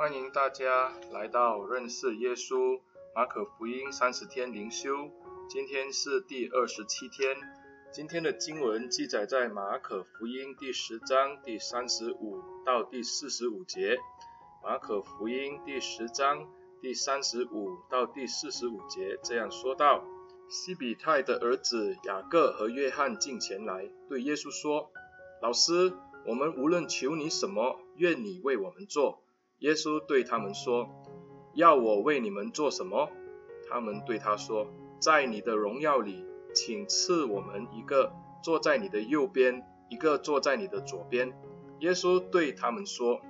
欢迎大家来到认识耶稣马可福音三十天灵修，今天是第二十七天。今天的经文记载在马可福音第十章第三十五到第四十五节。马可福音第十章第三十五到第四十五节这样说道：西比泰的儿子雅各和约翰进前来，对耶稣说：“老师，我们无论求你什么，愿你为我们做。”耶稣对他们说：“要我为你们做什么？”他们对他说：“在你的荣耀里，请赐我们一个坐在你的右边，一个坐在你的左边。”耶稣对他们说：“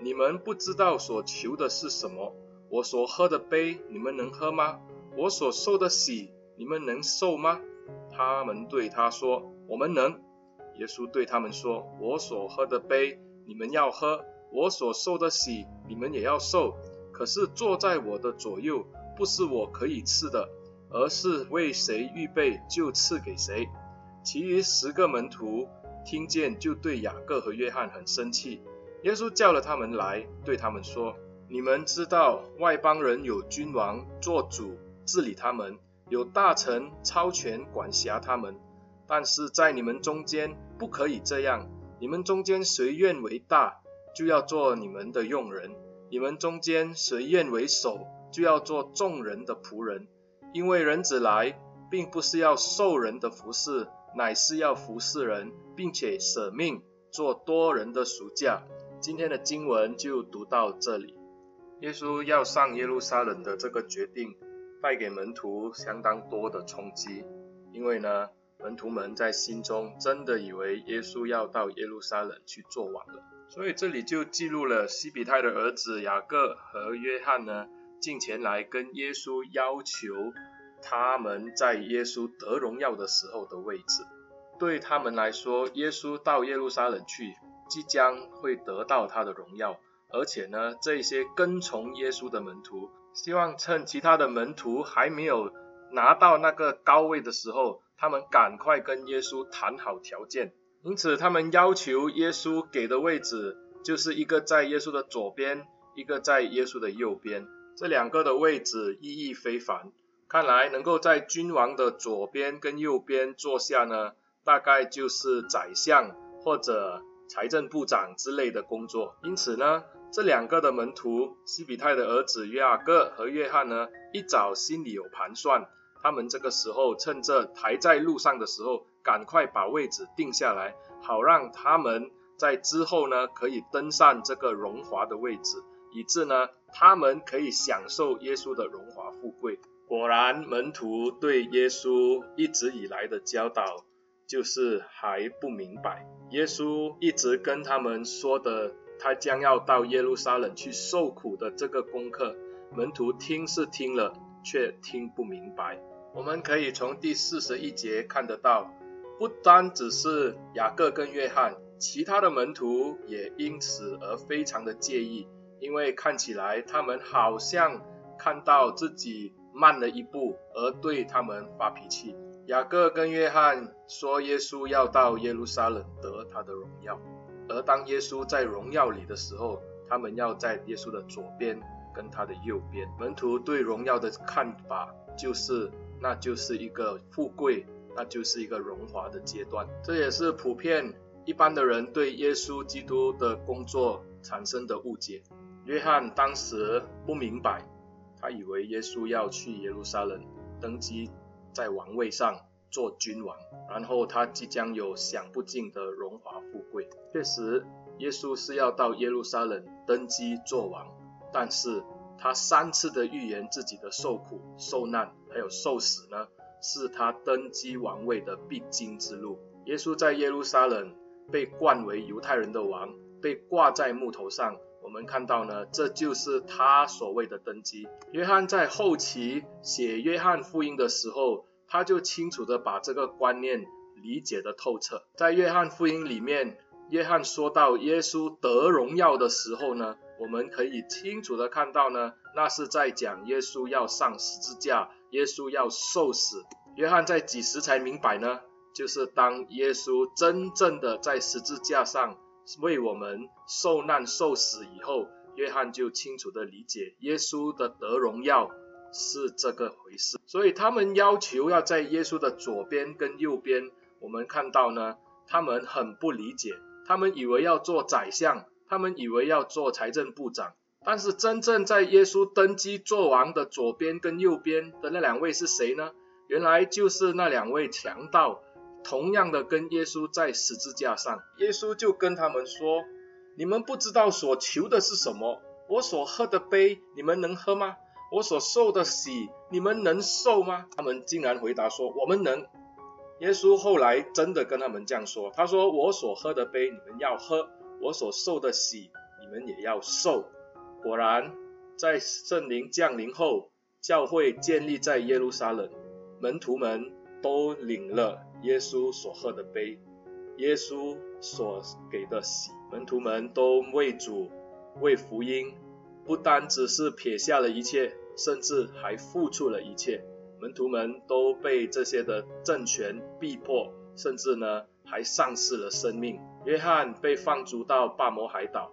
你们不知道所求的是什么。我所喝的杯，你们能喝吗？我所受的洗，你们能受吗？”他们对他说：“我们能。”耶稣对他们说：“我所喝的杯，你们要喝。”我所受的喜，你们也要受。可是坐在我的左右，不是我可以赐的，而是为谁预备就赐给谁。其余十个门徒听见，就对雅各和约翰很生气。耶稣叫了他们来，对他们说：你们知道外邦人有君王做主治理他们，有大臣超权管辖他们，但是在你们中间不可以这样。你们中间谁愿为大？就要做你们的用人，你们中间谁愿为首，就要做众人的仆人。因为人子来，并不是要受人的服侍，乃是要服侍人，并且舍命做多人的赎价。今天的经文就读到这里。耶稣要上耶路撒冷的这个决定，带给门徒相当多的冲击，因为呢，门徒们在心中真的以为耶稣要到耶路撒冷去做王了。所以这里就记录了西比泰的儿子雅各和约翰呢，进前来跟耶稣要求他们在耶稣得荣耀的时候的位置。对他们来说，耶稣到耶路撒冷去，即将会得到他的荣耀。而且呢，这些跟从耶稣的门徒，希望趁其他的门徒还没有拿到那个高位的时候，他们赶快跟耶稣谈好条件。因此，他们要求耶稣给的位置，就是一个在耶稣的左边，一个在耶稣的右边。这两个的位置意义非凡。看来能够在君王的左边跟右边坐下呢，大概就是宰相或者财政部长之类的工作。因此呢，这两个的门徒，西比泰的儿子约阿各和约翰呢，一早心里有盘算。他们这个时候趁着还在路上的时候，赶快把位置定下来，好让他们在之后呢可以登上这个荣华的位置，以致呢他们可以享受耶稣的荣华富贵。果然，门徒对耶稣一直以来的教导就是还不明白。耶稣一直跟他们说的，他将要到耶路撒冷去受苦的这个功课，门徒听是听了，却听不明白。我们可以从第四十一节看得到，不单只是雅各跟约翰，其他的门徒也因此而非常的介意，因为看起来他们好像看到自己慢了一步，而对他们发脾气。雅各跟约翰说耶稣要到耶路撒冷得他的荣耀，而当耶稣在荣耀里的时候，他们要在耶稣的左边跟他的右边。门徒对荣耀的看法就是。那就是一个富贵，那就是一个荣华的阶段。这也是普遍一般的人对耶稣基督的工作产生的误解。约翰当时不明白，他以为耶稣要去耶路撒冷登基在王位上做君王，然后他即将有享不尽的荣华富贵。确实，耶稣是要到耶路撒冷登基做王，但是。他三次的预言自己的受苦、受难，还有受死呢，是他登基王位的必经之路。耶稣在耶路撒冷被冠为犹太人的王，被挂在木头上。我们看到呢，这就是他所谓的登基。约翰在后期写约翰福音的时候，他就清楚的把这个观念理解得透彻。在约翰福音里面，约翰说到耶稣得荣耀的时候呢，我们可以清楚的看到呢，那是在讲耶稣要上十字架，耶稣要受死。约翰在几时才明白呢？就是当耶稣真正的在十字架上为我们受难受死以后，约翰就清楚地理解耶稣的得荣耀是这个回事，所以他们要求要在耶稣的左边跟右边。我们看到呢，他们很不理解，他们以为要做宰相，他们以为要做财政部长，但是真正在耶稣登基做王的左边跟右边的那两位是谁呢？原来就是那两位强盗，同样的跟耶稣在十字架上，耶稣就跟他们说：“你们不知道所求的是什么，我所喝的杯你们能喝吗？我所受的洗你们能受吗？”他们竟然回答说：“我们能。”耶稣后来真的跟他们这样说，他说：“我所喝的杯，你们要喝；我所受的洗，你们也要受。”果然，在圣灵降临后，教会建立在耶路撒冷，门徒们都领了耶稣所喝的杯，耶稣所给的洗，门徒们都为主、为福音，不单只是撇下了一切，甚至还付出了一切。门徒们都被这些的政权逼迫，甚至呢还丧失了生命。约翰被放逐到巴摩海岛，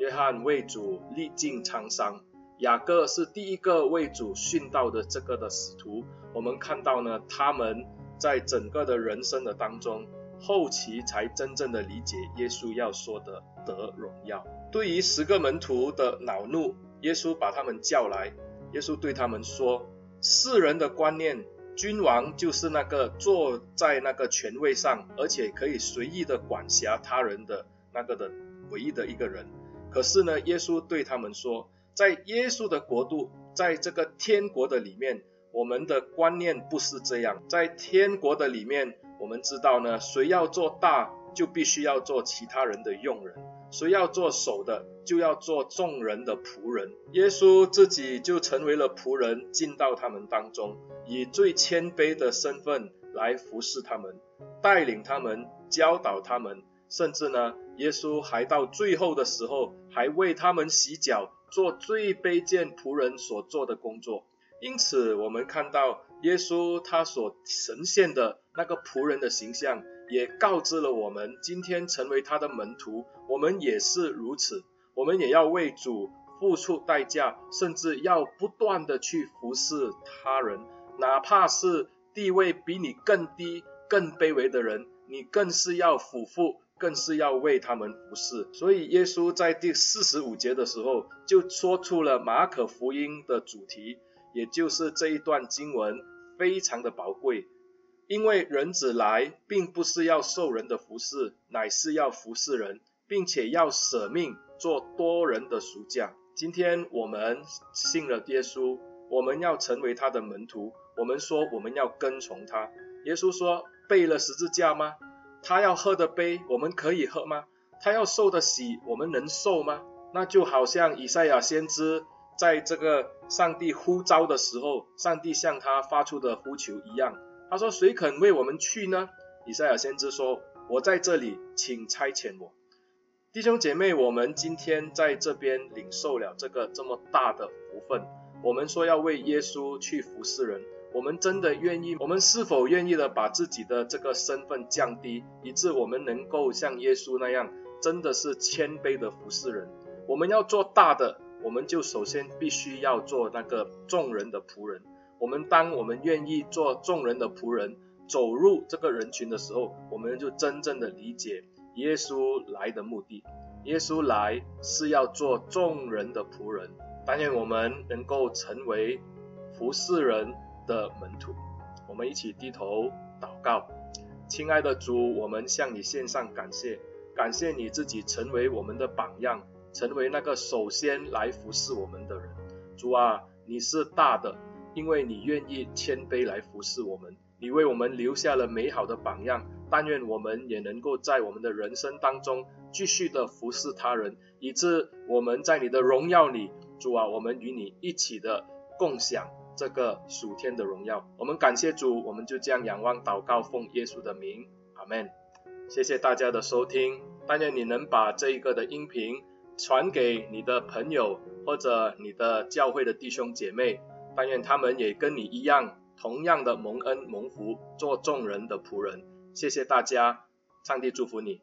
约翰为主历尽沧桑。雅各是第一个为主殉道的这个的使徒。我们看到呢，他们在整个的人生的当中，后期才真正的理解耶稣要说的得荣耀。对于十个门徒的恼怒，耶稣把他们叫来，耶稣对他们说。世人的观念，君王就是那个坐在那个权位上，而且可以随意的管辖他人的那个的唯一的一个人。可是呢，耶稣对他们说，在耶稣的国度，在这个天国的里面，我们的观念不是这样。在天国的里面，我们知道呢，谁要做大，就必须要做其他人的佣人。谁要做首的，就要做众人的仆人。耶稣自己就成为了仆人，进到他们当中，以最谦卑的身份来服侍他们，带领他们，教导他们，甚至呢，耶稣还到最后的时候，还为他们洗脚，做最卑贱仆人所做的工作。因此，我们看到耶稣他所呈现的那个仆人的形象。也告知了我们，今天成为他的门徒，我们也是如此。我们也要为主付出代价，甚至要不断的去服侍他人，哪怕是地位比你更低、更卑微的人，你更是要俯伏，更是要为他们服侍。所以耶稣在第四十五节的时候，就说出了马可福音的主题，也就是这一段经文非常的宝贵。因为人子来，并不是要受人的服侍，乃是要服侍人，并且要舍命做多人的赎价。今天我们信了耶稣，我们要成为他的门徒。我们说我们要跟从他。耶稣说背了十字架吗？他要喝的杯，我们可以喝吗？他要受的洗，我们能受吗？那就好像以赛亚先知在这个上帝呼召的时候，上帝向他发出的呼求一样。他说：“谁肯为我们去呢？”以赛亚先知说：“我在这里，请差遣我。”弟兄姐妹，我们今天在这边领受了这个这么大的福分。我们说要为耶稣去服侍人，我们真的愿意？我们是否愿意的把自己的这个身份降低，以致我们能够像耶稣那样，真的是谦卑的服侍人？我们要做大的，我们就首先必须要做那个众人的仆人。我们当我们愿意做众人的仆人，走入这个人群的时候，我们就真正的理解耶稣来的目的。耶稣来是要做众人的仆人，但愿我们能够成为服侍人的门徒。我们一起低头祷告，亲爱的主，我们向你献上感谢，感谢你自己成为我们的榜样，成为那个首先来服侍我们的人。主啊，你是大的。因为你愿意谦卑来服侍我们，你为我们留下了美好的榜样。但愿我们也能够在我们的人生当中继续的服侍他人，以致我们在你的荣耀里，主啊，我们与你一起的共享这个属天的荣耀。我们感谢主，我们就这样仰望祷告，奉耶稣的名，阿门。谢谢大家的收听，但愿你能把这一个的音频传给你的朋友或者你的教会的弟兄姐妹。但愿他们也跟你一样，同样的蒙恩蒙福，做众人的仆人。谢谢大家，上帝祝福你。